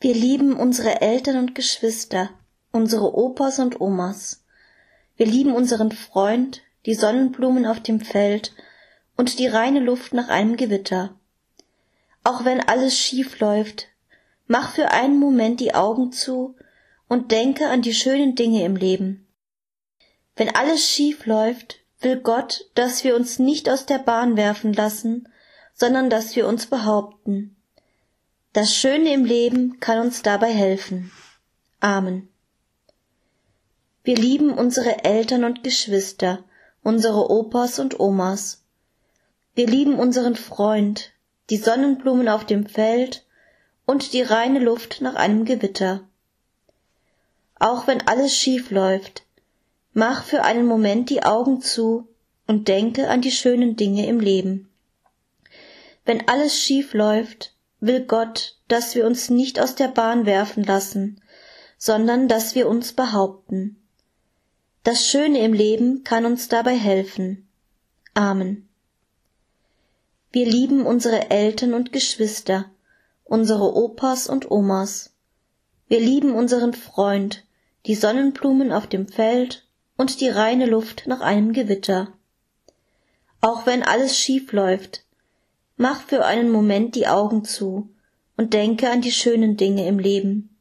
Wir lieben unsere Eltern und Geschwister, unsere Opas und Omas. Wir lieben unseren Freund, die Sonnenblumen auf dem Feld und die reine Luft nach einem Gewitter. Auch wenn alles schief läuft, mach für einen Moment die Augen zu und denke an die schönen Dinge im Leben. Wenn alles schief läuft, will Gott, dass wir uns nicht aus der Bahn werfen lassen, sondern dass wir uns behaupten. Das Schöne im Leben kann uns dabei helfen. Amen. Wir lieben unsere Eltern und Geschwister, unsere Opas und Omas. Wir lieben unseren Freund, die Sonnenblumen auf dem Feld und die reine Luft nach einem Gewitter. Auch wenn alles schief läuft, mach für einen Moment die Augen zu und denke an die schönen Dinge im Leben. Wenn alles schief läuft, will Gott, dass wir uns nicht aus der Bahn werfen lassen, sondern dass wir uns behaupten. Das Schöne im Leben kann uns dabei helfen. Amen. Wir lieben unsere Eltern und Geschwister, unsere Opas und Omas. Wir lieben unseren Freund, die Sonnenblumen auf dem Feld und die reine Luft nach einem Gewitter. Auch wenn alles schief läuft, mach für einen Moment die Augen zu und denke an die schönen Dinge im Leben.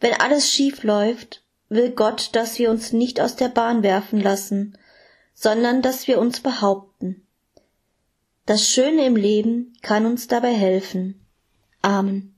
Wenn alles schief läuft, will Gott, dass wir uns nicht aus der Bahn werfen lassen, sondern dass wir uns behaupten. Das Schöne im Leben kann uns dabei helfen. Amen.